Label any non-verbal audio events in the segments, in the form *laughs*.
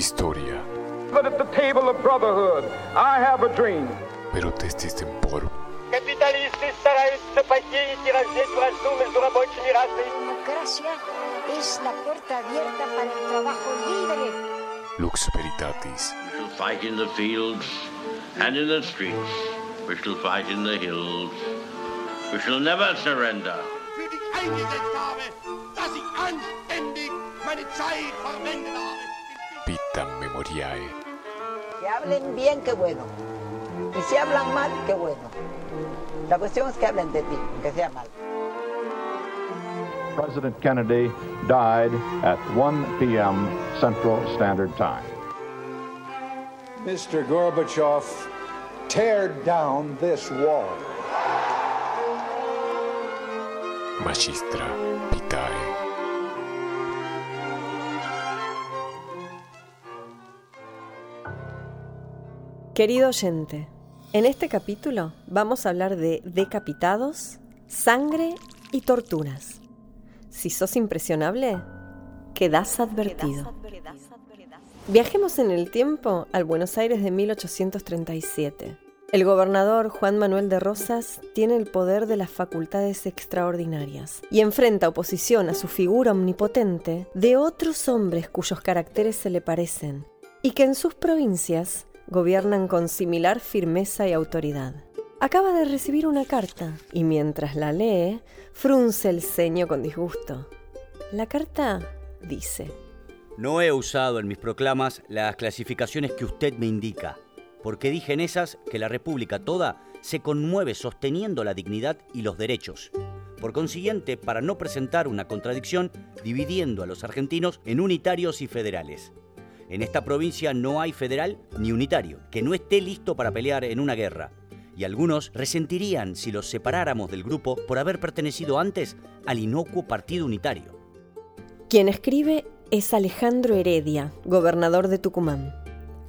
Historia. But at the table of brotherhood, I have a dream. Pero testis tempor. Капиталисты стараются посеять и раздеть в раздумье между рабочими расами. democracia es la puerta abierta para el trabajo libre. Lux veritatis. We shall fight in the fields and in the streets. We shall fight in the hills. We shall never surrender. Für dich eingesetzt habe, dass ich anständig meine Zeit verwendet habe. Vitam memoriae. Que hablen bien, qué bueno. Y si hablan mal, qué bueno. La cuestión es que hablen de ti, que sea mal. President Kennedy died at 1 p.m. Central Standard Time. Mr. Gorbachev, tear down this wall. Magistra vitae. Querido oyente, en este capítulo vamos a hablar de decapitados, sangre y torturas. Si sos impresionable, quedás advertido. Viajemos en el tiempo al Buenos Aires de 1837. El gobernador Juan Manuel de Rosas tiene el poder de las facultades extraordinarias y enfrenta oposición a su figura omnipotente de otros hombres cuyos caracteres se le parecen y que en sus provincias gobiernan con similar firmeza y autoridad. Acaba de recibir una carta y mientras la lee, frunce el ceño con disgusto. La carta dice, No he usado en mis proclamas las clasificaciones que usted me indica, porque dije en esas que la República toda se conmueve sosteniendo la dignidad y los derechos. Por consiguiente, para no presentar una contradicción, dividiendo a los argentinos en unitarios y federales. En esta provincia no hay federal ni unitario, que no esté listo para pelear en una guerra. Y algunos resentirían si los separáramos del grupo por haber pertenecido antes al inocuo partido unitario. Quien escribe es Alejandro Heredia, gobernador de Tucumán.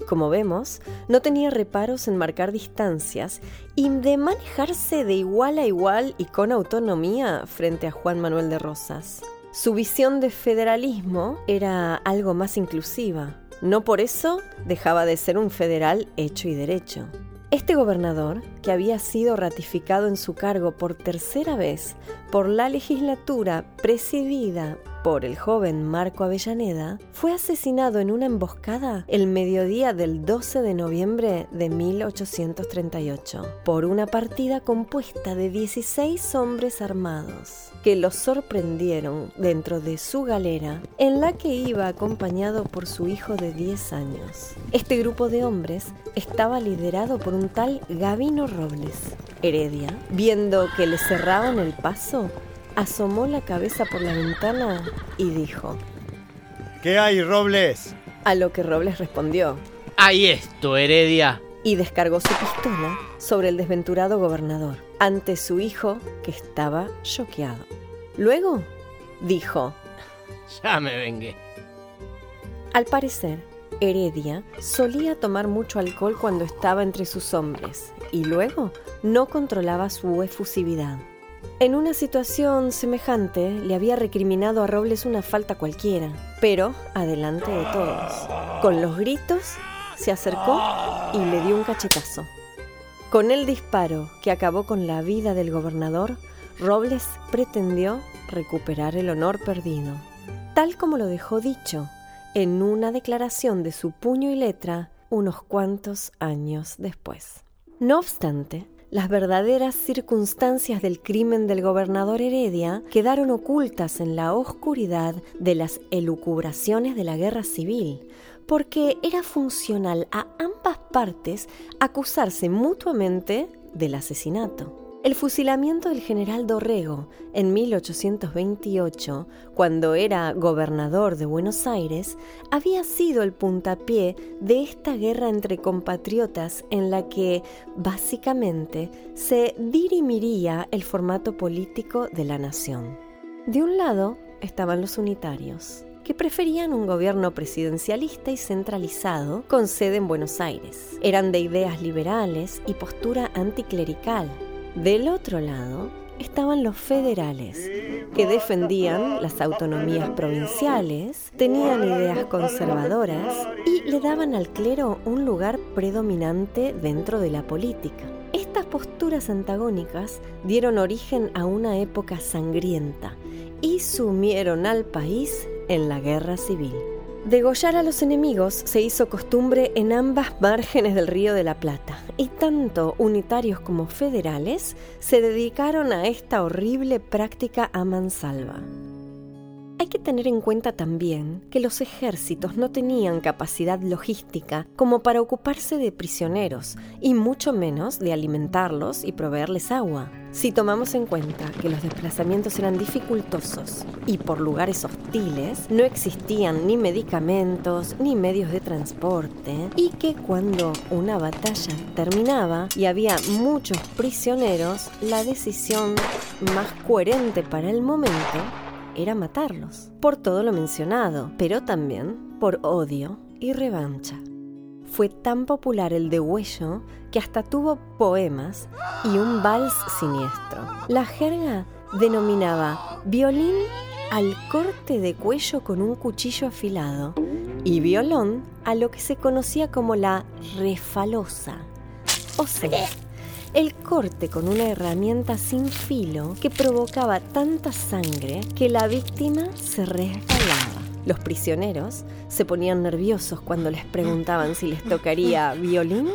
Como vemos, no tenía reparos en marcar distancias y de manejarse de igual a igual y con autonomía frente a Juan Manuel de Rosas. Su visión de federalismo era algo más inclusiva. No por eso dejaba de ser un federal hecho y derecho. Este gobernador, que había sido ratificado en su cargo por tercera vez por la legislatura presidida por el joven Marco Avellaneda, fue asesinado en una emboscada el mediodía del 12 de noviembre de 1838 por una partida compuesta de 16 hombres armados que lo sorprendieron dentro de su galera en la que iba acompañado por su hijo de 10 años. Este grupo de hombres estaba liderado por un tal Gavino Robles. Heredia, viendo que le cerraban el paso, asomó la cabeza por la ventana y dijo, ¿Qué hay, Robles? a lo que Robles respondió, Ahí esto, Heredia. y descargó su pistola sobre el desventurado gobernador, ante su hijo que estaba choqueado. Luego dijo, *laughs* Ya me vengué. al parecer, Heredia solía tomar mucho alcohol cuando estaba entre sus hombres y luego no controlaba su efusividad. En una situación semejante le había recriminado a Robles una falta cualquiera, pero adelante de todos. Con los gritos se acercó y le dio un cachetazo. Con el disparo que acabó con la vida del gobernador, Robles pretendió recuperar el honor perdido, tal como lo dejó dicho en una declaración de su puño y letra unos cuantos años después. No obstante, las verdaderas circunstancias del crimen del gobernador Heredia quedaron ocultas en la oscuridad de las elucubraciones de la guerra civil, porque era funcional a ambas partes acusarse mutuamente del asesinato. El fusilamiento del general Dorrego en 1828, cuando era gobernador de Buenos Aires, había sido el puntapié de esta guerra entre compatriotas en la que, básicamente, se dirimiría el formato político de la nación. De un lado estaban los unitarios, que preferían un gobierno presidencialista y centralizado con sede en Buenos Aires. Eran de ideas liberales y postura anticlerical. Del otro lado estaban los federales, que defendían las autonomías provinciales, tenían ideas conservadoras y le daban al clero un lugar predominante dentro de la política. Estas posturas antagónicas dieron origen a una época sangrienta y sumieron al país en la guerra civil. Degollar a los enemigos se hizo costumbre en ambas márgenes del río de la Plata, y tanto unitarios como federales se dedicaron a esta horrible práctica a mansalva. Hay que tener en cuenta también que los ejércitos no tenían capacidad logística como para ocuparse de prisioneros, y mucho menos de alimentarlos y proveerles agua. Si tomamos en cuenta que los desplazamientos eran dificultosos y por lugares hostiles, no existían ni medicamentos ni medios de transporte, y que cuando una batalla terminaba y había muchos prisioneros, la decisión más coherente para el momento era matarlos, por todo lo mencionado, pero también por odio y revancha. Fue tan popular el degüello que hasta tuvo poemas y un vals siniestro. La jerga denominaba violín al corte de cuello con un cuchillo afilado y violón a lo que se conocía como la refalosa, o sea, el corte con una herramienta sin filo que provocaba tanta sangre que la víctima se resbalaba. Los prisioneros se ponían nerviosos cuando les preguntaban si les tocaría violín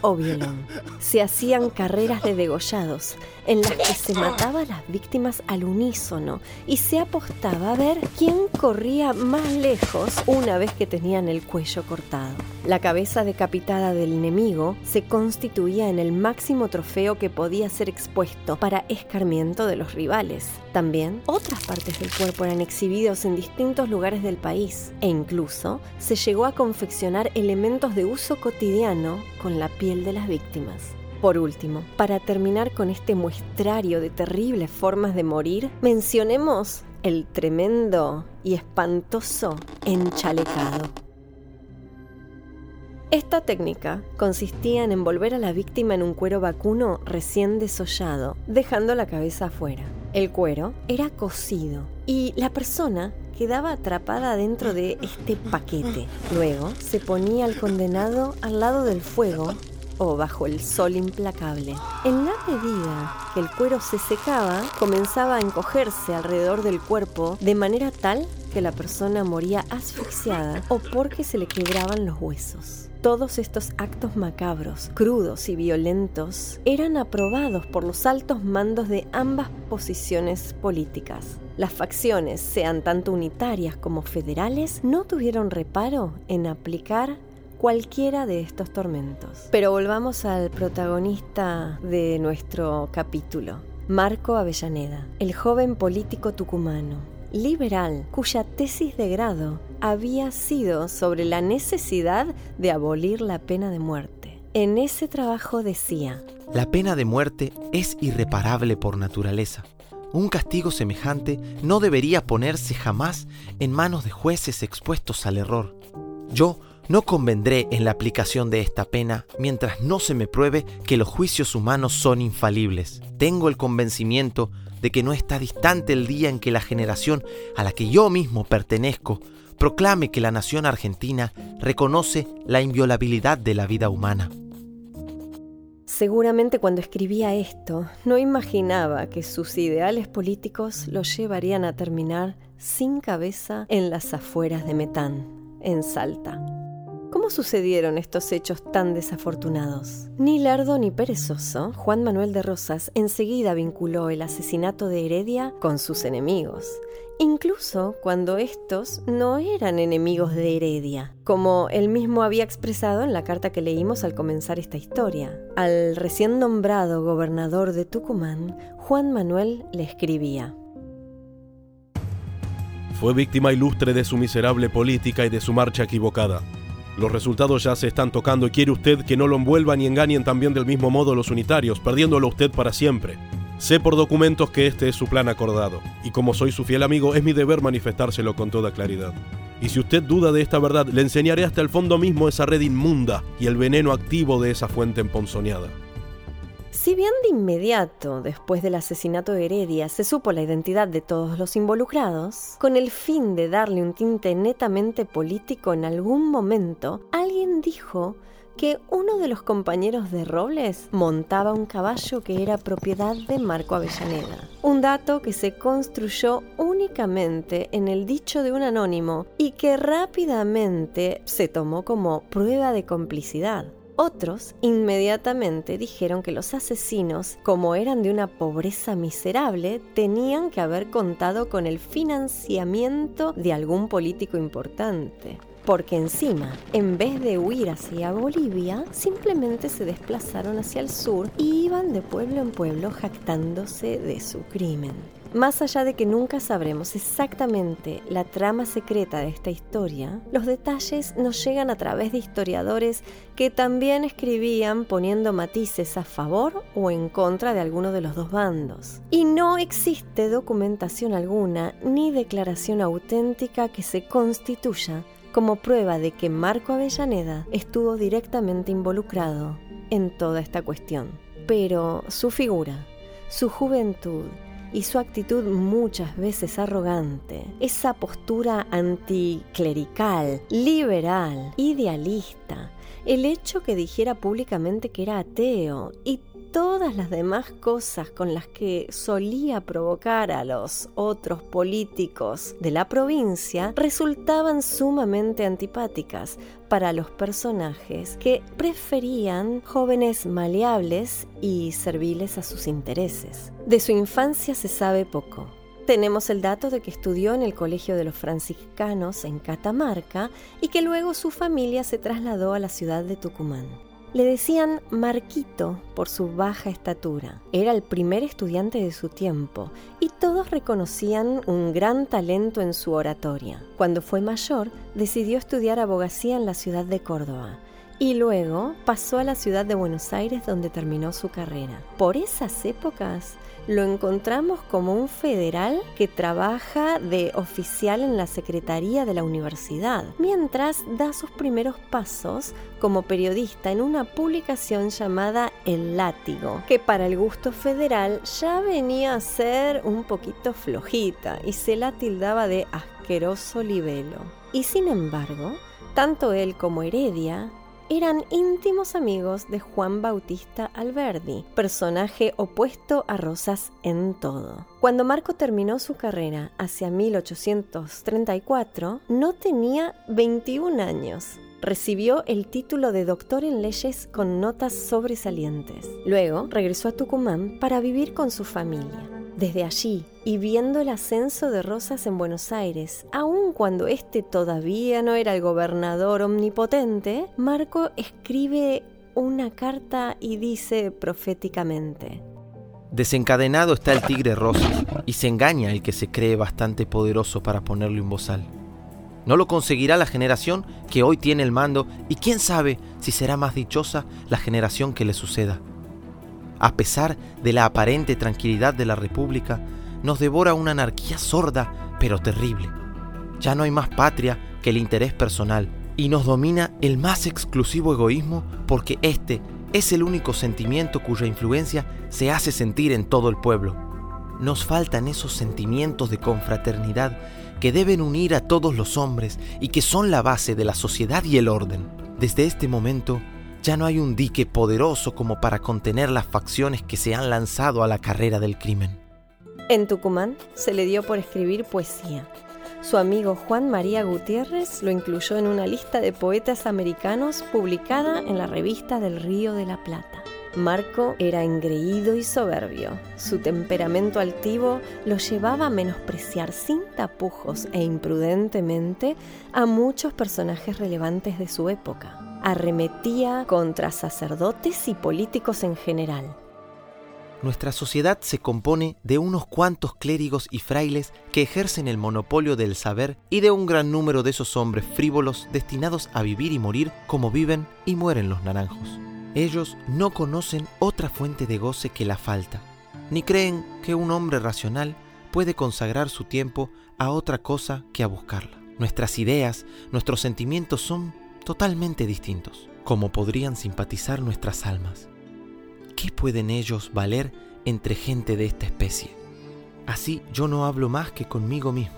o violón. Se hacían carreras de degollados en las que se mataba a las víctimas al unísono y se apostaba a ver quién corría más lejos una vez que tenían el cuello cortado. La cabeza decapitada del enemigo se constituía en el máximo trofeo que podía ser expuesto para escarmiento de los rivales. También otras partes del cuerpo eran exhibidos en distintos lugares del país e incluso se llegó a confeccionar elementos de uso cotidiano con la piel de las víctimas. Por último, para terminar con este muestrario de terribles formas de morir, mencionemos el tremendo y espantoso enchalecado. Esta técnica consistía en envolver a la víctima en un cuero vacuno recién desollado, dejando la cabeza afuera. El cuero era cocido y la persona quedaba atrapada dentro de este paquete. Luego se ponía al condenado al lado del fuego o bajo el sol implacable. En la medida que el cuero se secaba, comenzaba a encogerse alrededor del cuerpo de manera tal que la persona moría asfixiada o porque se le quebraban los huesos. Todos estos actos macabros, crudos y violentos eran aprobados por los altos mandos de ambas posiciones políticas. Las facciones, sean tanto unitarias como federales, no tuvieron reparo en aplicar cualquiera de estos tormentos. Pero volvamos al protagonista de nuestro capítulo, Marco Avellaneda, el joven político tucumano, liberal, cuya tesis de grado había sido sobre la necesidad de abolir la pena de muerte. En ese trabajo decía, La pena de muerte es irreparable por naturaleza. Un castigo semejante no debería ponerse jamás en manos de jueces expuestos al error. Yo no convendré en la aplicación de esta pena mientras no se me pruebe que los juicios humanos son infalibles. Tengo el convencimiento de que no está distante el día en que la generación a la que yo mismo pertenezco proclame que la nación argentina reconoce la inviolabilidad de la vida humana. Seguramente cuando escribía esto, no imaginaba que sus ideales políticos lo llevarían a terminar sin cabeza en las afueras de Metán, en Salta. ¿Cómo sucedieron estos hechos tan desafortunados? Ni lerdo ni perezoso, Juan Manuel de Rosas enseguida vinculó el asesinato de Heredia con sus enemigos, incluso cuando estos no eran enemigos de Heredia, como él mismo había expresado en la carta que leímos al comenzar esta historia. Al recién nombrado gobernador de Tucumán, Juan Manuel le escribía. Fue víctima ilustre de su miserable política y de su marcha equivocada. Los resultados ya se están tocando y quiere usted que no lo envuelvan y engañen también del mismo modo los unitarios, perdiéndolo usted para siempre. Sé por documentos que este es su plan acordado, y como soy su fiel amigo, es mi deber manifestárselo con toda claridad. Y si usted duda de esta verdad, le enseñaré hasta el fondo mismo esa red inmunda y el veneno activo de esa fuente emponzoñada. Si bien de inmediato, después del asesinato de Heredia, se supo la identidad de todos los involucrados, con el fin de darle un tinte netamente político en algún momento, alguien dijo que uno de los compañeros de Robles montaba un caballo que era propiedad de Marco Avellaneda. Un dato que se construyó únicamente en el dicho de un anónimo y que rápidamente se tomó como prueba de complicidad. Otros inmediatamente dijeron que los asesinos, como eran de una pobreza miserable, tenían que haber contado con el financiamiento de algún político importante porque encima, en vez de huir hacia Bolivia, simplemente se desplazaron hacia el sur y iban de pueblo en pueblo jactándose de su crimen. Más allá de que nunca sabremos exactamente la trama secreta de esta historia, los detalles nos llegan a través de historiadores que también escribían poniendo matices a favor o en contra de alguno de los dos bandos. Y no existe documentación alguna ni declaración auténtica que se constituya como prueba de que Marco Avellaneda estuvo directamente involucrado en toda esta cuestión. Pero su figura, su juventud y su actitud muchas veces arrogante, esa postura anticlerical, liberal, idealista, el hecho que dijera públicamente que era ateo y todas las demás cosas con las que solía provocar a los otros políticos de la provincia resultaban sumamente antipáticas para los personajes que preferían jóvenes maleables y serviles a sus intereses. De su infancia se sabe poco. Tenemos el dato de que estudió en el Colegio de los Franciscanos en Catamarca y que luego su familia se trasladó a la ciudad de Tucumán. Le decían Marquito por su baja estatura. Era el primer estudiante de su tiempo y todos reconocían un gran talento en su oratoria. Cuando fue mayor, decidió estudiar abogacía en la ciudad de Córdoba y luego pasó a la ciudad de Buenos Aires donde terminó su carrera. Por esas épocas lo encontramos como un federal que trabaja de oficial en la Secretaría de la Universidad, mientras da sus primeros pasos como periodista en una publicación llamada El Látigo, que para el gusto federal ya venía a ser un poquito flojita y se la tildaba de asqueroso libelo. Y sin embargo, tanto él como Heredia eran íntimos amigos de Juan Bautista Alberdi, personaje opuesto a Rosas en todo. Cuando Marco terminó su carrera hacia 1834, no tenía 21 años. Recibió el título de doctor en leyes con notas sobresalientes. Luego regresó a Tucumán para vivir con su familia. Desde allí, y viendo el ascenso de Rosas en Buenos Aires, aun cuando éste todavía no era el gobernador omnipotente, Marco escribe una carta y dice proféticamente, Desencadenado está el tigre Rosas, y se engaña el que se cree bastante poderoso para ponerlo en bozal. No lo conseguirá la generación que hoy tiene el mando, y quién sabe si será más dichosa la generación que le suceda a pesar de la aparente tranquilidad de la República, nos devora una anarquía sorda pero terrible. Ya no hay más patria que el interés personal y nos domina el más exclusivo egoísmo porque este es el único sentimiento cuya influencia se hace sentir en todo el pueblo. Nos faltan esos sentimientos de confraternidad que deben unir a todos los hombres y que son la base de la sociedad y el orden. Desde este momento, ya no hay un dique poderoso como para contener las facciones que se han lanzado a la carrera del crimen. En Tucumán se le dio por escribir poesía. Su amigo Juan María Gutiérrez lo incluyó en una lista de poetas americanos publicada en la revista del Río de la Plata. Marco era engreído y soberbio. Su temperamento altivo lo llevaba a menospreciar sin tapujos e imprudentemente a muchos personajes relevantes de su época arremetía contra sacerdotes y políticos en general. Nuestra sociedad se compone de unos cuantos clérigos y frailes que ejercen el monopolio del saber y de un gran número de esos hombres frívolos destinados a vivir y morir como viven y mueren los naranjos. Ellos no conocen otra fuente de goce que la falta, ni creen que un hombre racional puede consagrar su tiempo a otra cosa que a buscarla. Nuestras ideas, nuestros sentimientos son totalmente distintos, como podrían simpatizar nuestras almas. qué pueden ellos valer entre gente de esta especie? Así yo no hablo más que conmigo mismo.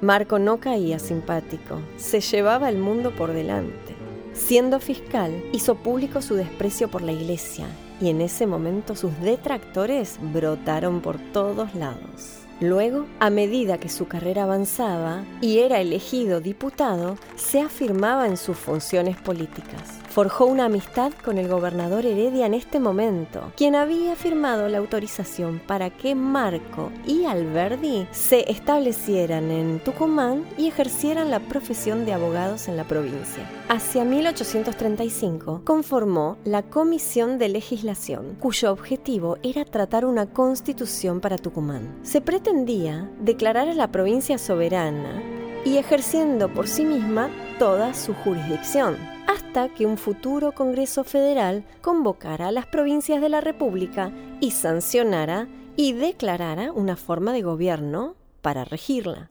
Marco no caía simpático, se llevaba el mundo por delante. Siendo fiscal, hizo público su desprecio por la iglesia y en ese momento sus detractores brotaron por todos lados. Luego, a medida que su carrera avanzaba y era elegido diputado, se afirmaba en sus funciones políticas. Forjó una amistad con el gobernador Heredia en este momento, quien había firmado la autorización para que Marco y Alberdi se establecieran en Tucumán y ejercieran la profesión de abogados en la provincia. Hacia 1835 conformó la Comisión de Legislación, cuyo objetivo era tratar una constitución para Tucumán. Se pretendía declarar a la provincia soberana y ejerciendo por sí misma toda su jurisdicción hasta que un futuro Congreso Federal convocara a las provincias de la República y sancionara y declarara una forma de gobierno para regirla.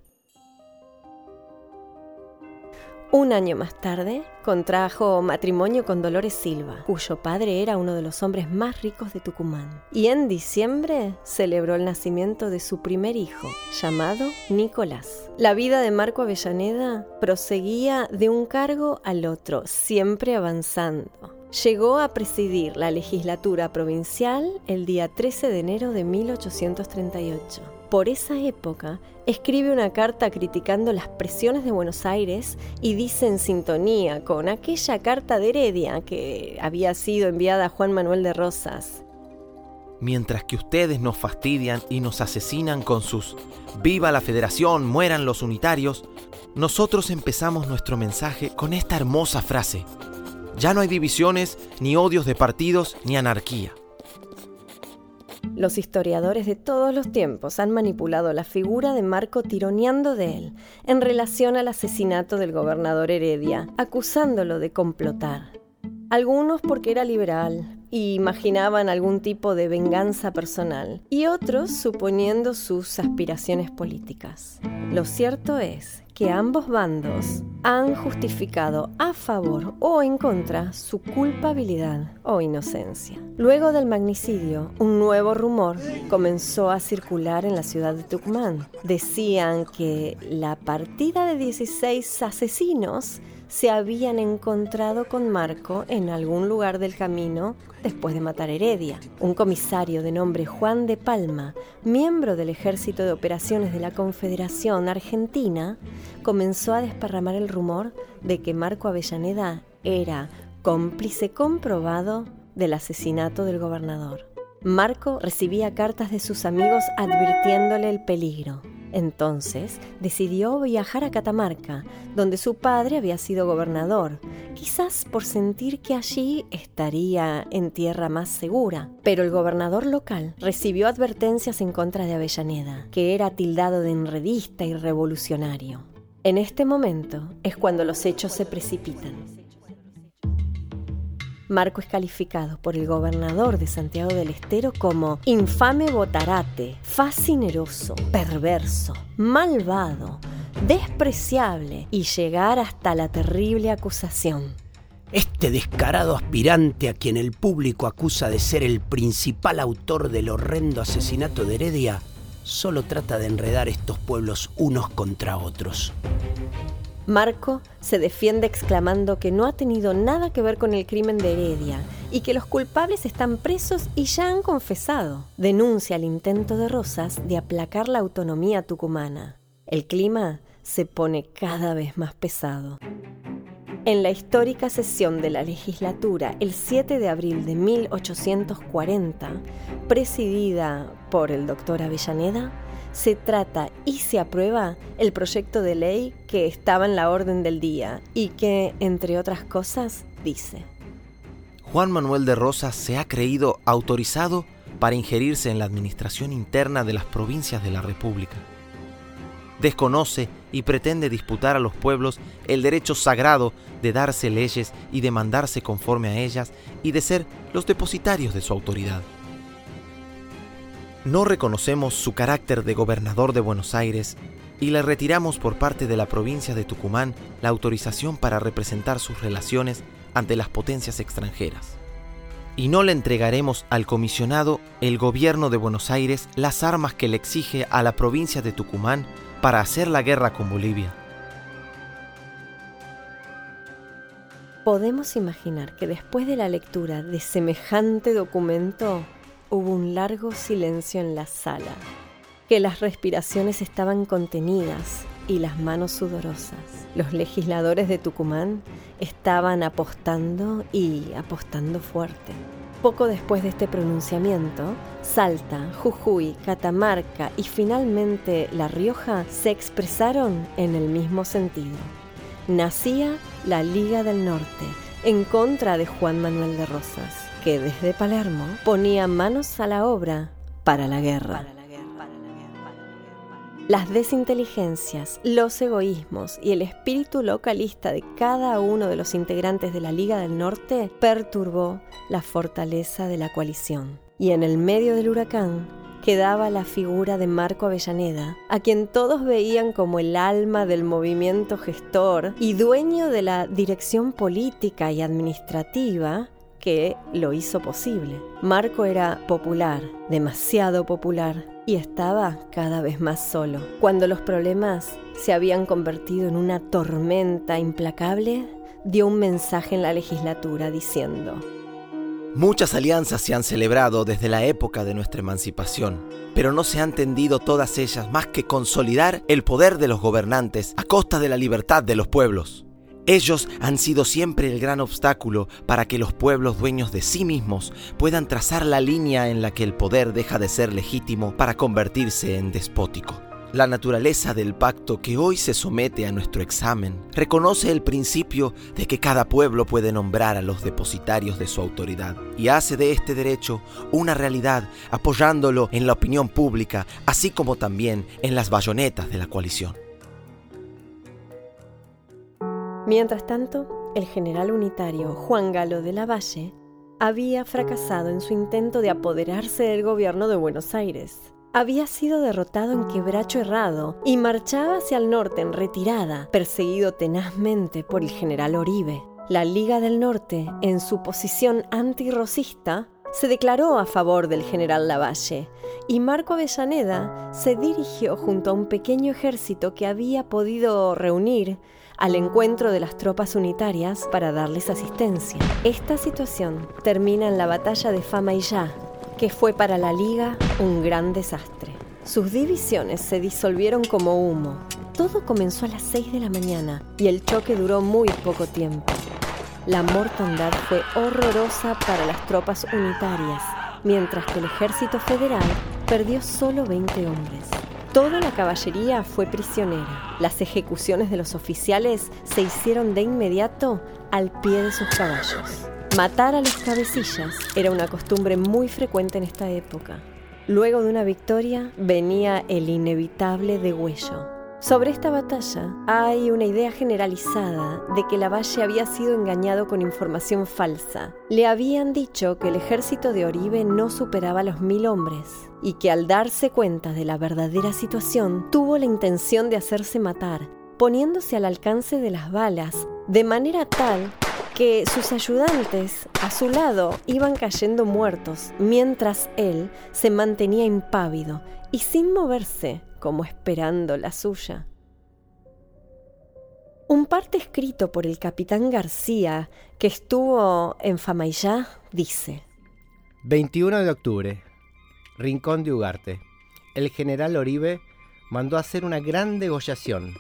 Un año más tarde, contrajo matrimonio con Dolores Silva, cuyo padre era uno de los hombres más ricos de Tucumán. Y en diciembre celebró el nacimiento de su primer hijo, llamado Nicolás. La vida de Marco Avellaneda proseguía de un cargo al otro, siempre avanzando. Llegó a presidir la legislatura provincial el día 13 de enero de 1838 por esa época, escribe una carta criticando las presiones de Buenos Aires y dice en sintonía con aquella carta de Heredia que había sido enviada a Juan Manuel de Rosas. Mientras que ustedes nos fastidian y nos asesinan con sus Viva la Federación, mueran los unitarios, nosotros empezamos nuestro mensaje con esta hermosa frase. Ya no hay divisiones, ni odios de partidos, ni anarquía. Los historiadores de todos los tiempos han manipulado la figura de Marco tironeando de él en relación al asesinato del gobernador Heredia, acusándolo de complotar. Algunos porque era liberal y imaginaban algún tipo de venganza personal, y otros suponiendo sus aspiraciones políticas. Lo cierto es que ambos bandos han justificado a favor o en contra su culpabilidad o inocencia. Luego del magnicidio, un nuevo rumor comenzó a circular en la ciudad de Tucumán. Decían que la partida de 16 asesinos se habían encontrado con Marco en algún lugar del camino después de matar a Heredia. Un comisario de nombre Juan de Palma, miembro del Ejército de Operaciones de la Confederación Argentina, comenzó a desparramar el rumor de que Marco Avellaneda era cómplice comprobado del asesinato del gobernador. Marco recibía cartas de sus amigos advirtiéndole el peligro. Entonces decidió viajar a Catamarca, donde su padre había sido gobernador, quizás por sentir que allí estaría en tierra más segura. Pero el gobernador local recibió advertencias en contra de Avellaneda, que era tildado de enredista y revolucionario. En este momento es cuando los hechos se precipitan. Marco es calificado por el gobernador de Santiago del Estero como infame botarate, fascineroso, perverso, malvado, despreciable y llegar hasta la terrible acusación. Este descarado aspirante a quien el público acusa de ser el principal autor del horrendo asesinato de Heredia, solo trata de enredar estos pueblos unos contra otros. Marco se defiende exclamando que no ha tenido nada que ver con el crimen de Heredia y que los culpables están presos y ya han confesado. Denuncia el intento de Rosas de aplacar la autonomía tucumana. El clima se pone cada vez más pesado. En la histórica sesión de la legislatura el 7 de abril de 1840, presidida por el doctor Avellaneda, se trata y se aprueba el proyecto de ley que estaba en la orden del día y que, entre otras cosas, dice. Juan Manuel de Rosas se ha creído autorizado para ingerirse en la administración interna de las provincias de la República. Desconoce y pretende disputar a los pueblos el derecho sagrado de darse leyes y de mandarse conforme a ellas y de ser los depositarios de su autoridad no reconocemos su carácter de gobernador de Buenos Aires y le retiramos por parte de la provincia de Tucumán la autorización para representar sus relaciones ante las potencias extranjeras. y no le entregaremos al comisionado el gobierno de Buenos Aires las armas que le exige a la provincia de Tucumán para hacer la guerra con Bolivia. Podemos imaginar que después de la lectura de semejante documento hubo un largo silencio en la sala, que las respiraciones estaban contenidas y las manos sudorosas. Los legisladores de Tucumán estaban apostando y apostando fuerte. Poco después de este pronunciamiento, Salta, Jujuy, Catamarca y finalmente La Rioja se expresaron en el mismo sentido. Nacía la Liga del Norte en contra de Juan Manuel de Rosas, que desde Palermo ponía manos a la obra para la guerra. Las desinteligencias, los egoísmos y el espíritu localista de cada uno de los integrantes de la Liga del Norte perturbó la fortaleza de la coalición. Y en el medio del huracán quedaba la figura de Marco Avellaneda, a quien todos veían como el alma del movimiento gestor y dueño de la dirección política y administrativa que lo hizo posible. Marco era popular, demasiado popular, y estaba cada vez más solo. Cuando los problemas se habían convertido en una tormenta implacable, dio un mensaje en la legislatura diciendo, Muchas alianzas se han celebrado desde la época de nuestra emancipación, pero no se han tendido todas ellas más que consolidar el poder de los gobernantes a costa de la libertad de los pueblos. Ellos han sido siempre el gran obstáculo para que los pueblos dueños de sí mismos puedan trazar la línea en la que el poder deja de ser legítimo para convertirse en despótico. La naturaleza del pacto que hoy se somete a nuestro examen reconoce el principio de que cada pueblo puede nombrar a los depositarios de su autoridad y hace de este derecho una realidad apoyándolo en la opinión pública, así como también en las bayonetas de la coalición. Mientras tanto, el general unitario Juan Galo de la Valle había fracasado en su intento de apoderarse del gobierno de Buenos Aires. Había sido derrotado en quebracho errado y marchaba hacia el norte en retirada, perseguido tenazmente por el general Oribe. La Liga del Norte, en su posición antirrocista, se declaró a favor del general Lavalle y Marco Avellaneda se dirigió junto a un pequeño ejército que había podido reunir al encuentro de las tropas unitarias para darles asistencia. Esta situación termina en la batalla de Fama y Ya, que fue para la Liga un gran desastre. Sus divisiones se disolvieron como humo. Todo comenzó a las 6 de la mañana y el choque duró muy poco tiempo. La mortandad fue horrorosa para las tropas unitarias, mientras que el ejército federal perdió solo 20 hombres. Toda la caballería fue prisionera. Las ejecuciones de los oficiales se hicieron de inmediato al pie de sus caballos. Matar a los cabecillas era una costumbre muy frecuente en esta época. Luego de una victoria venía el inevitable degüello. Sobre esta batalla hay una idea generalizada de que Lavalle había sido engañado con información falsa. Le habían dicho que el ejército de Oribe no superaba los mil hombres y que al darse cuenta de la verdadera situación tuvo la intención de hacerse matar, poniéndose al alcance de las balas, de manera tal que sus ayudantes a su lado iban cayendo muertos, mientras él se mantenía impávido y sin moverse como esperando la suya. Un parte escrito por el capitán García, que estuvo en Famaillá, dice: 21 de octubre, Rincón de Ugarte. El general Oribe mandó hacer una gran degollación.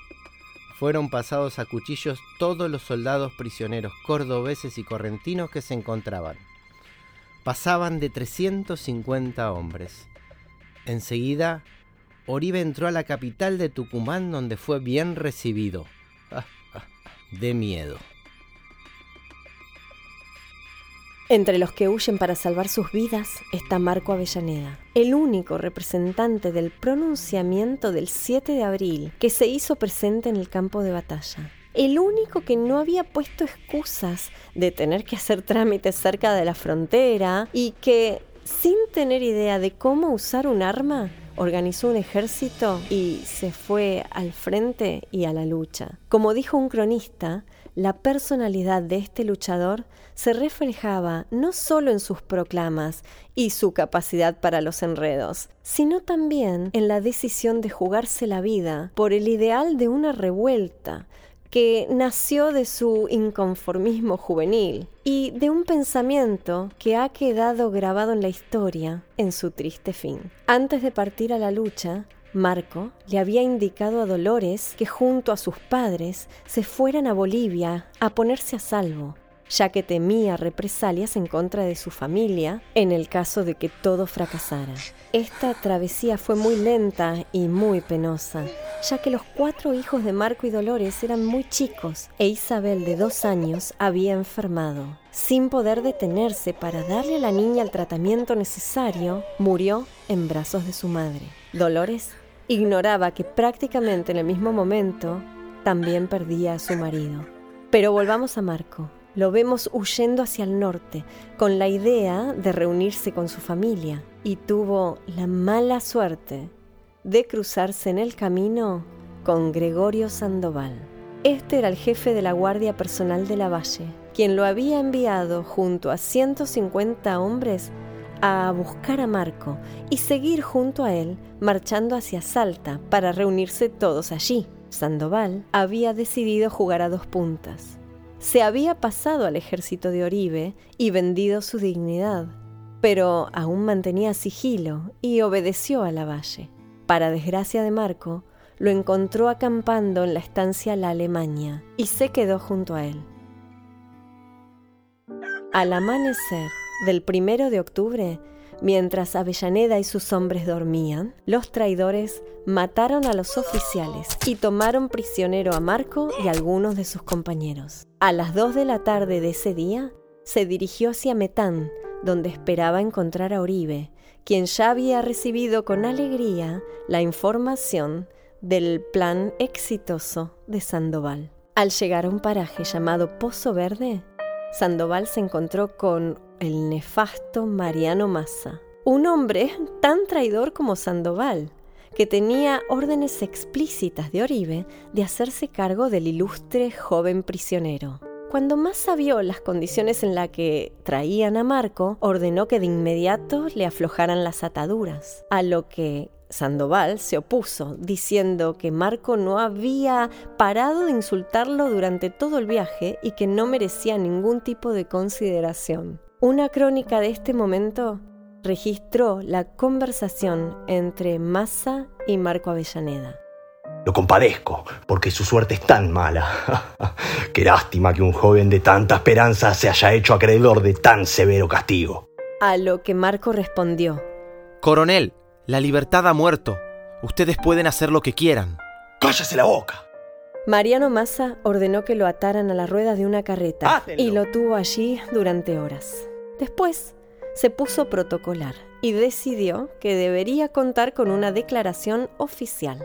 Fueron pasados a cuchillos todos los soldados prisioneros cordobeses y correntinos que se encontraban. Pasaban de 350 hombres. Enseguida Oribe entró a la capital de Tucumán donde fue bien recibido. Ah, ah, de miedo. Entre los que huyen para salvar sus vidas está Marco Avellaneda, el único representante del pronunciamiento del 7 de abril que se hizo presente en el campo de batalla. El único que no había puesto excusas de tener que hacer trámites cerca de la frontera y que, sin tener idea de cómo usar un arma, organizó un ejército y se fue al frente y a la lucha. Como dijo un cronista, la personalidad de este luchador se reflejaba no solo en sus proclamas y su capacidad para los enredos, sino también en la decisión de jugarse la vida por el ideal de una revuelta que nació de su inconformismo juvenil y de un pensamiento que ha quedado grabado en la historia en su triste fin. Antes de partir a la lucha, Marco le había indicado a Dolores que junto a sus padres se fueran a Bolivia a ponerse a salvo, ya que temía represalias en contra de su familia en el caso de que todo fracasara. Esta travesía fue muy lenta y muy penosa, ya que los cuatro hijos de Marco y Dolores eran muy chicos e Isabel de dos años había enfermado. Sin poder detenerse para darle a la niña el tratamiento necesario, murió en brazos de su madre. Dolores ignoraba que prácticamente en el mismo momento también perdía a su marido. Pero volvamos a Marco. Lo vemos huyendo hacia el norte, con la idea de reunirse con su familia, y tuvo la mala suerte de cruzarse en el camino con Gregorio Sandoval. Este era el jefe de la Guardia Personal de la Valle, quien lo había enviado junto a 150 hombres a buscar a Marco y seguir junto a él marchando hacia Salta para reunirse todos allí. Sandoval había decidido jugar a dos puntas se había pasado al ejército de Oribe y vendido su dignidad, pero aún mantenía sigilo y obedeció a la valle. Para desgracia de Marco, lo encontró acampando en la estancia La Alemania y se quedó junto a él. Al amanecer del primero de octubre, Mientras Avellaneda y sus hombres dormían, los traidores mataron a los oficiales y tomaron prisionero a Marco y algunos de sus compañeros. A las dos de la tarde de ese día, se dirigió hacia Metán, donde esperaba encontrar a Oribe, quien ya había recibido con alegría la información del plan exitoso de Sandoval. Al llegar a un paraje llamado Pozo Verde, Sandoval se encontró con el nefasto Mariano Massa, un hombre tan traidor como Sandoval, que tenía órdenes explícitas de Oribe de hacerse cargo del ilustre joven prisionero. Cuando Massa vio las condiciones en las que traían a Marco, ordenó que de inmediato le aflojaran las ataduras, a lo que Sandoval se opuso, diciendo que Marco no había parado de insultarlo durante todo el viaje y que no merecía ningún tipo de consideración. Una crónica de este momento registró la conversación entre Massa y Marco Avellaneda. Lo compadezco, porque su suerte es tan mala. *laughs* Qué lástima que un joven de tanta esperanza se haya hecho acreedor de tan severo castigo. A lo que Marco respondió. Coronel, la libertad ha muerto. Ustedes pueden hacer lo que quieran. ¡Cállese la boca! Mariano Massa ordenó que lo ataran a la rueda de una carreta y lo tuvo allí durante horas. Después se puso protocolar y decidió que debería contar con una declaración oficial.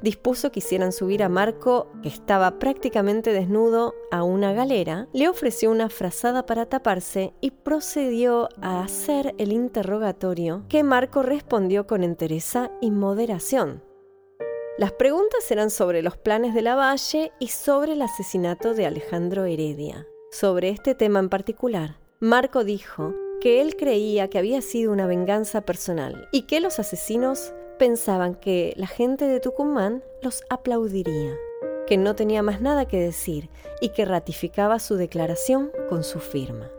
Dispuso que hicieran subir a Marco, que estaba prácticamente desnudo, a una galera, le ofreció una frazada para taparse y procedió a hacer el interrogatorio que Marco respondió con entereza y moderación. Las preguntas eran sobre los planes de la Valle y sobre el asesinato de Alejandro Heredia. Sobre este tema en particular, Marco dijo que él creía que había sido una venganza personal y que los asesinos pensaban que la gente de Tucumán los aplaudiría, que no tenía más nada que decir y que ratificaba su declaración con su firma.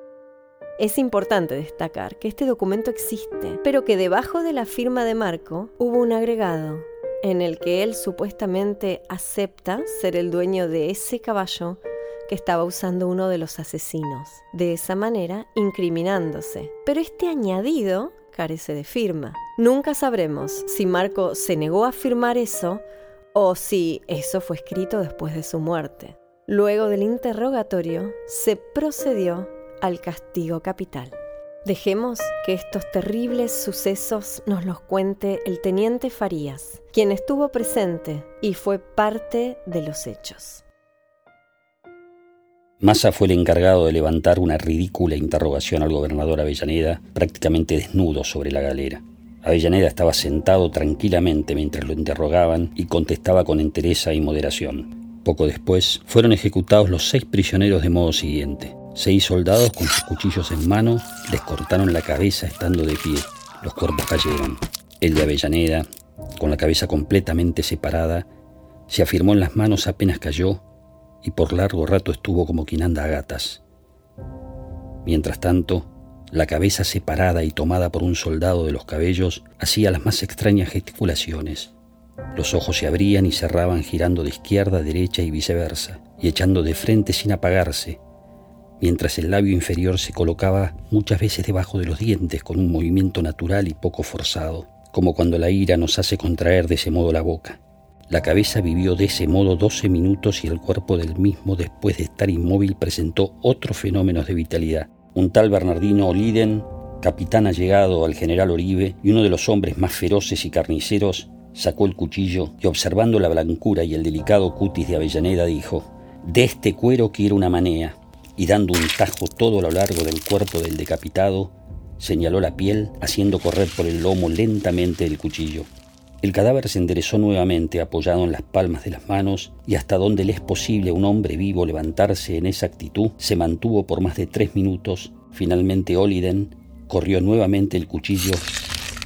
Es importante destacar que este documento existe, pero que debajo de la firma de Marco hubo un agregado en el que él supuestamente acepta ser el dueño de ese caballo que estaba usando uno de los asesinos, de esa manera incriminándose. Pero este añadido carece de firma. Nunca sabremos si Marco se negó a firmar eso o si eso fue escrito después de su muerte. Luego del interrogatorio, se procedió al castigo capital. Dejemos que estos terribles sucesos nos los cuente el teniente Farías, quien estuvo presente y fue parte de los hechos. Massa fue el encargado de levantar una ridícula interrogación al gobernador Avellaneda, prácticamente desnudo sobre la galera. Avellaneda estaba sentado tranquilamente mientras lo interrogaban y contestaba con entereza y moderación. Poco después fueron ejecutados los seis prisioneros de modo siguiente. Seis soldados con sus cuchillos en mano les cortaron la cabeza estando de pie. Los cuerpos cayeron. El de Avellaneda, con la cabeza completamente separada, se afirmó en las manos apenas cayó y por largo rato estuvo como quien anda a gatas. Mientras tanto, la cabeza separada y tomada por un soldado de los cabellos hacía las más extrañas gesticulaciones. Los ojos se abrían y cerraban girando de izquierda a derecha y viceversa, y echando de frente sin apagarse, mientras el labio inferior se colocaba muchas veces debajo de los dientes con un movimiento natural y poco forzado, como cuando la ira nos hace contraer de ese modo la boca. La cabeza vivió de ese modo 12 minutos y el cuerpo del mismo, después de estar inmóvil, presentó otros fenómenos de vitalidad. Un tal Bernardino Oliden, capitán allegado al general Oribe y uno de los hombres más feroces y carniceros, sacó el cuchillo y observando la blancura y el delicado cutis de Avellaneda dijo, de este cuero quiero una manea, y dando un tajo todo a lo largo del cuerpo del decapitado, señaló la piel haciendo correr por el lomo lentamente el cuchillo. El cadáver se enderezó nuevamente apoyado en las palmas de las manos y hasta donde le es posible a un hombre vivo levantarse en esa actitud, se mantuvo por más de tres minutos. Finalmente Oliden corrió nuevamente el cuchillo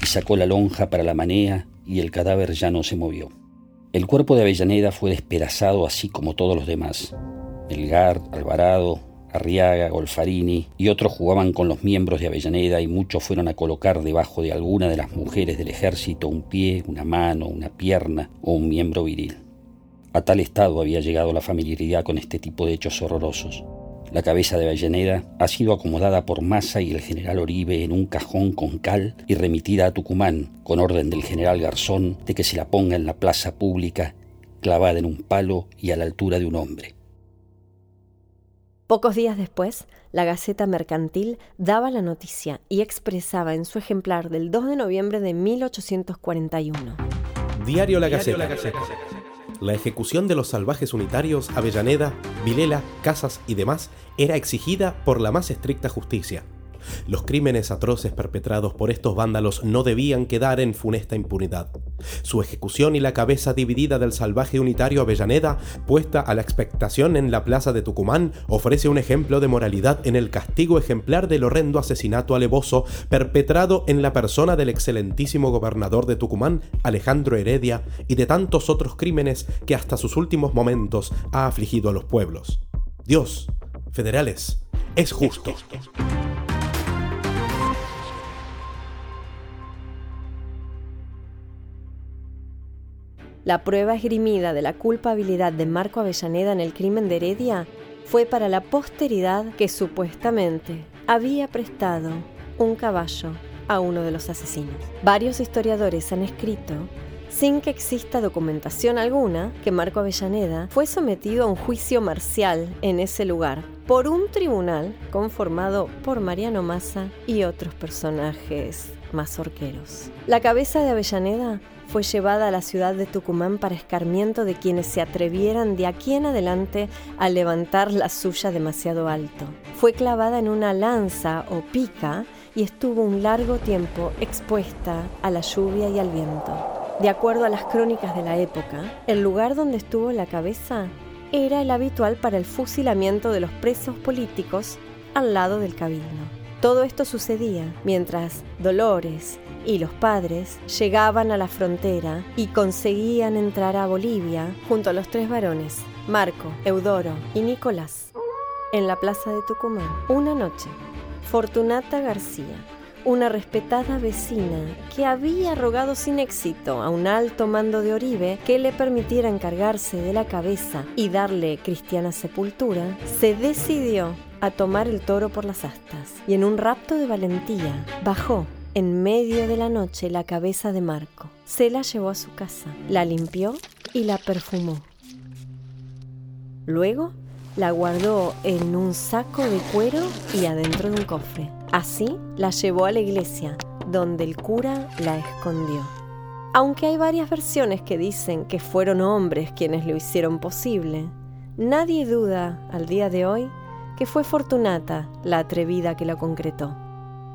y sacó la lonja para la manea y el cadáver ya no se movió. El cuerpo de Avellaneda fue despedazado así como todos los demás. Elgar, Alvarado, Arriaga, Golfarini y otros jugaban con los miembros de Avellaneda y muchos fueron a colocar debajo de alguna de las mujeres del ejército un pie, una mano, una pierna o un miembro viril. A tal estado había llegado la familiaridad con este tipo de hechos horrorosos. La cabeza de Avellaneda ha sido acomodada por Massa y el general Oribe en un cajón con cal y remitida a Tucumán con orden del general Garzón de que se la ponga en la plaza pública, clavada en un palo y a la altura de un hombre. Pocos días después, la Gaceta Mercantil daba la noticia y expresaba en su ejemplar del 2 de noviembre de 1841. Diario La Gaceta. La ejecución de los salvajes unitarios Avellaneda, Vilela, Casas y demás era exigida por la más estricta justicia. Los crímenes atroces perpetrados por estos vándalos no debían quedar en funesta impunidad. Su ejecución y la cabeza dividida del salvaje unitario Avellaneda, puesta a la expectación en la plaza de Tucumán, ofrece un ejemplo de moralidad en el castigo ejemplar del horrendo asesinato alevoso perpetrado en la persona del excelentísimo gobernador de Tucumán, Alejandro Heredia, y de tantos otros crímenes que hasta sus últimos momentos ha afligido a los pueblos. Dios, federales, es justo. La prueba esgrimida de la culpabilidad de Marco Avellaneda en el crimen de Heredia fue para la posteridad que supuestamente había prestado un caballo a uno de los asesinos. Varios historiadores han escrito, sin que exista documentación alguna, que Marco Avellaneda fue sometido a un juicio marcial en ese lugar por un tribunal conformado por Mariano Massa y otros personajes mazorqueros. La cabeza de Avellaneda fue llevada a la ciudad de Tucumán para escarmiento de quienes se atrevieran de aquí en adelante a levantar la suya demasiado alto. Fue clavada en una lanza o pica y estuvo un largo tiempo expuesta a la lluvia y al viento. De acuerdo a las crónicas de la época, el lugar donde estuvo la cabeza era el habitual para el fusilamiento de los presos políticos al lado del cabildo. Todo esto sucedía mientras Dolores y los padres llegaban a la frontera y conseguían entrar a Bolivia junto a los tres varones, Marco, Eudoro y Nicolás, en la plaza de Tucumán. Una noche, Fortunata García, una respetada vecina que había rogado sin éxito a un alto mando de Oribe que le permitiera encargarse de la cabeza y darle cristiana sepultura, se decidió a tomar el toro por las astas y en un rapto de valentía bajó en medio de la noche la cabeza de Marco. Se la llevó a su casa, la limpió y la perfumó. Luego la guardó en un saco de cuero y adentro de un cofre. Así la llevó a la iglesia, donde el cura la escondió. Aunque hay varias versiones que dicen que fueron hombres quienes lo hicieron posible, nadie duda al día de hoy que fue Fortunata la atrevida que la concretó.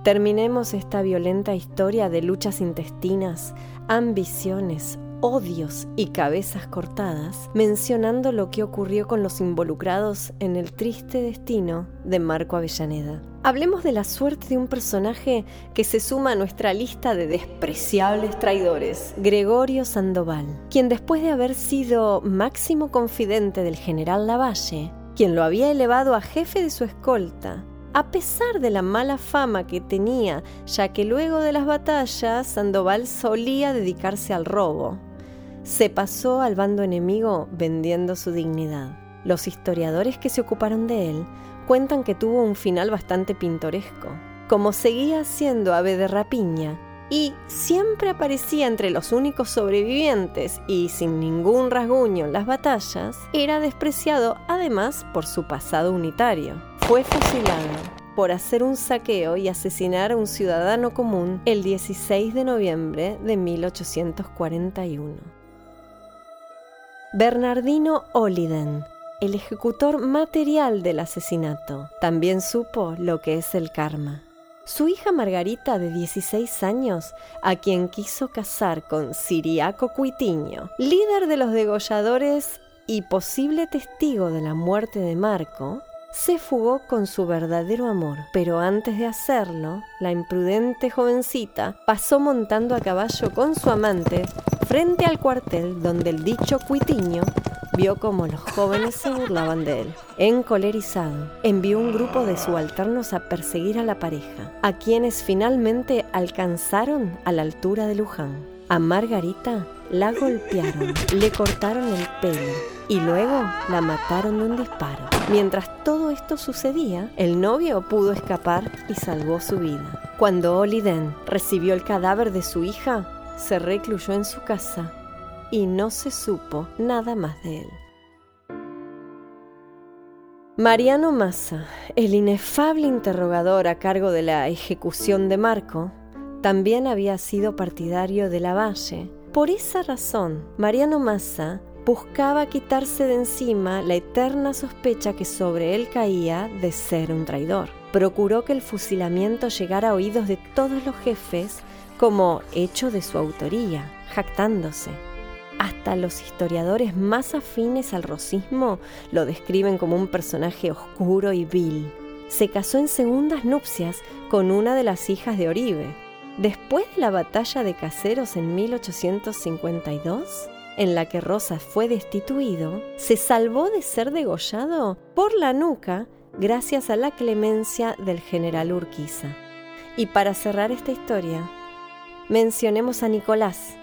Terminemos esta violenta historia de luchas intestinas, ambiciones, odios y cabezas cortadas, mencionando lo que ocurrió con los involucrados en el triste destino de Marco Avellaneda. Hablemos de la suerte de un personaje que se suma a nuestra lista de despreciables traidores, Gregorio Sandoval, quien después de haber sido máximo confidente del general Lavalle, quien lo había elevado a jefe de su escolta, a pesar de la mala fama que tenía, ya que luego de las batallas Sandoval solía dedicarse al robo, se pasó al bando enemigo vendiendo su dignidad. Los historiadores que se ocuparon de él cuentan que tuvo un final bastante pintoresco. Como seguía siendo ave de rapiña y siempre aparecía entre los únicos sobrevivientes y sin ningún rasguño en las batallas, era despreciado además por su pasado unitario. Fue fusilado por hacer un saqueo y asesinar a un ciudadano común el 16 de noviembre de 1841. Bernardino Oliden, el ejecutor material del asesinato, también supo lo que es el karma. Su hija Margarita, de 16 años, a quien quiso casar con Siriaco Cuitiño, líder de los degolladores y posible testigo de la muerte de Marco, se fugó con su verdadero amor, pero antes de hacerlo, la imprudente jovencita pasó montando a caballo con su amante frente al cuartel donde el dicho cuitiño vio como los jóvenes se burlaban de él. Encolerizado, envió un grupo de subalternos a perseguir a la pareja, a quienes finalmente alcanzaron a la altura de Luján. A Margarita la golpearon, le cortaron el pelo y luego la mataron de un disparo. Mientras todo esto sucedía, el novio pudo escapar y salvó su vida. Cuando Oliden recibió el cadáver de su hija, se recluyó en su casa y no se supo nada más de él. Mariano Massa, el inefable interrogador a cargo de la ejecución de Marco, también había sido partidario de Lavalle. Por esa razón, Mariano Massa buscaba quitarse de encima la eterna sospecha que sobre él caía de ser un traidor. Procuró que el fusilamiento llegara a oídos de todos los jefes como hecho de su autoría, jactándose. Hasta los historiadores más afines al rosismo lo describen como un personaje oscuro y vil. Se casó en segundas nupcias con una de las hijas de Oribe. Después de la batalla de Caseros en 1852, en la que Rosas fue destituido, se salvó de ser degollado por la nuca gracias a la clemencia del general Urquiza. Y para cerrar esta historia, mencionemos a Nicolás,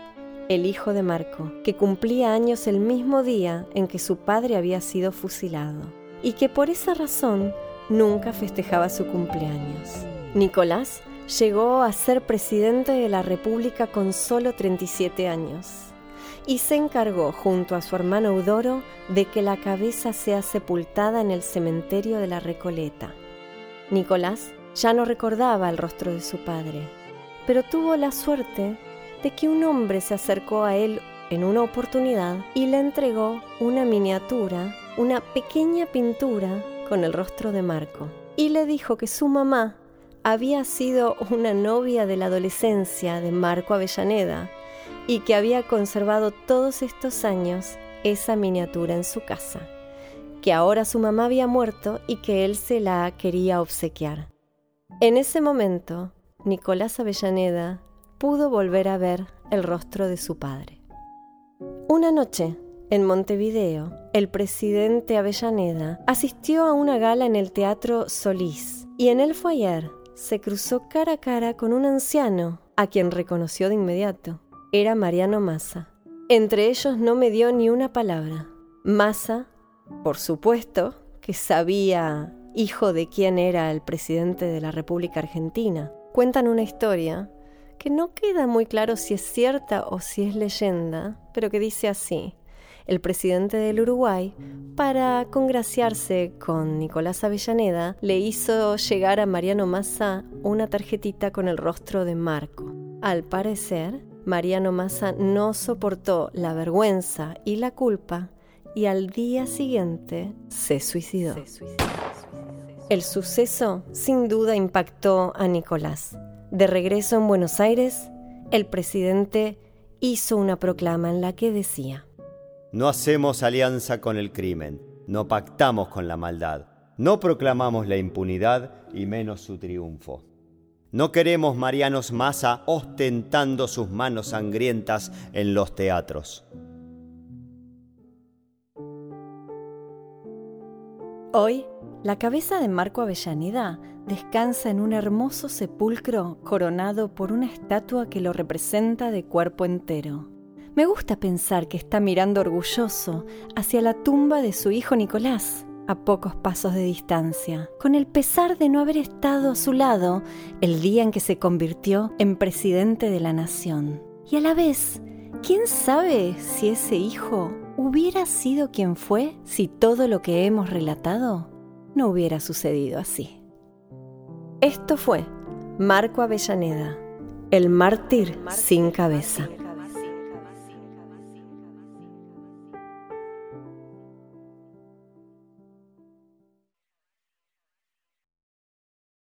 el hijo de Marco, que cumplía años el mismo día en que su padre había sido fusilado, y que por esa razón nunca festejaba su cumpleaños. Nicolás llegó a ser presidente de la República con solo 37 años y se encargó junto a su hermano Eudoro de que la cabeza sea sepultada en el cementerio de la Recoleta. Nicolás ya no recordaba el rostro de su padre, pero tuvo la suerte de que un hombre se acercó a él en una oportunidad y le entregó una miniatura, una pequeña pintura con el rostro de Marco, y le dijo que su mamá había sido una novia de la adolescencia de Marco Avellaneda y que había conservado todos estos años esa miniatura en su casa, que ahora su mamá había muerto y que él se la quería obsequiar. En ese momento, Nicolás Avellaneda pudo volver a ver el rostro de su padre. Una noche, en Montevideo, el presidente Avellaneda asistió a una gala en el Teatro Solís y en el foyer se cruzó cara a cara con un anciano a quien reconoció de inmediato era Mariano Massa. Entre ellos no me dio ni una palabra. Massa, por supuesto, que sabía hijo de quién era el presidente de la República Argentina. Cuentan una historia que no queda muy claro si es cierta o si es leyenda, pero que dice así. El presidente del Uruguay, para congraciarse con Nicolás Avellaneda, le hizo llegar a Mariano Massa una tarjetita con el rostro de Marco. Al parecer, Mariano Massa no soportó la vergüenza y la culpa y al día siguiente se suicidó. Se suicidó. El suceso sin duda impactó a Nicolás. De regreso en Buenos Aires, el presidente hizo una proclama en la que decía, No hacemos alianza con el crimen, no pactamos con la maldad, no proclamamos la impunidad y menos su triunfo. No queremos Marianos Massa ostentando sus manos sangrientas en los teatros. Hoy, la cabeza de Marco Avellaneda descansa en un hermoso sepulcro coronado por una estatua que lo representa de cuerpo entero. Me gusta pensar que está mirando orgulloso hacia la tumba de su hijo Nicolás, a pocos pasos de distancia, con el pesar de no haber estado a su lado el día en que se convirtió en presidente de la nación. Y a la vez, ¿quién sabe si ese hijo hubiera sido quien fue si todo lo que hemos relatado no hubiera sucedido así. Esto fue Marco Avellaneda, el mártir sin cabeza.